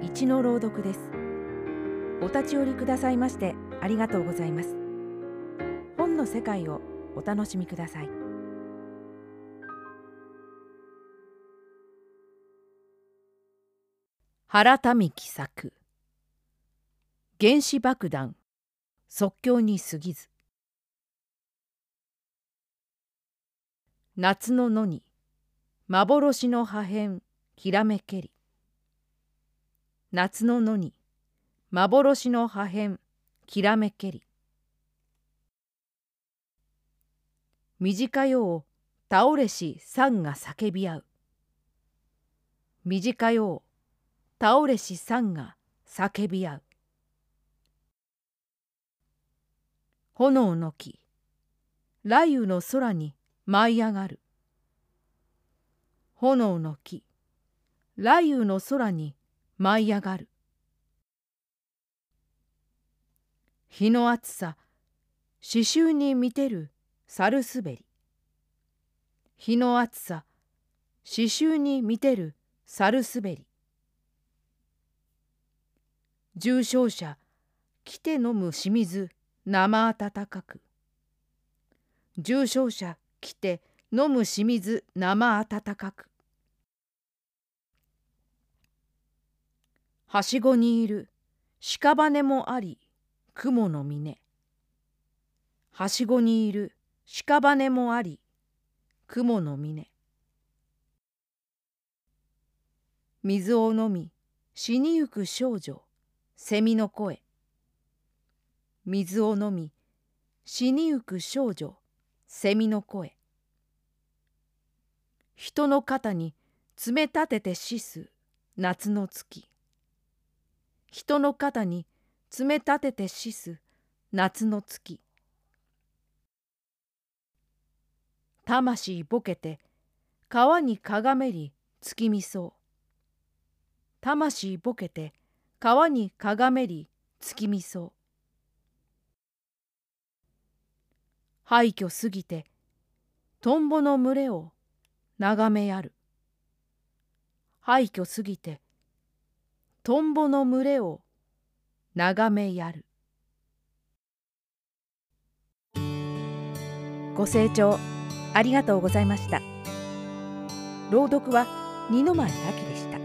一の朗読です。お立ち寄りくださいましてありがとうございます。本の世界をお楽しみください。原民喜作。原子爆弾。即興に過ぎず。夏の野に幻の破片きらめけり。夏の野に幻の破片きらめけり。短よを倒れし山が叫び合う。短よを倒れし山が叫び合う。炎の木雷雨の空に舞い上がる。炎の木雷雨の空に舞い上がる。日の暑さ刺繍に見てる猿滑り。日の暑さ刺繍に見てる猿滑り。重症者来て飲む清水生温かく。重症者来て飲む清水生温かく。はしごにいる屍もあり雲の峰はしごにいる屍もあり雲の峰水を飲み死にゆく少女蝉の声。水を飲み死にゆく少女蝉の声。人の肩に爪立てて死す夏の月。人の肩に爪立てて死す夏の月。魂ぼけて川にかがめり月見そう。魂ぼけて川にかがめり月見そう。廃墟すぎてトンボの群れを眺めやる。廃墟すぎてトンボの群れを眺めやる。ご清聴ありがとうございました。朗読は二の前明でした。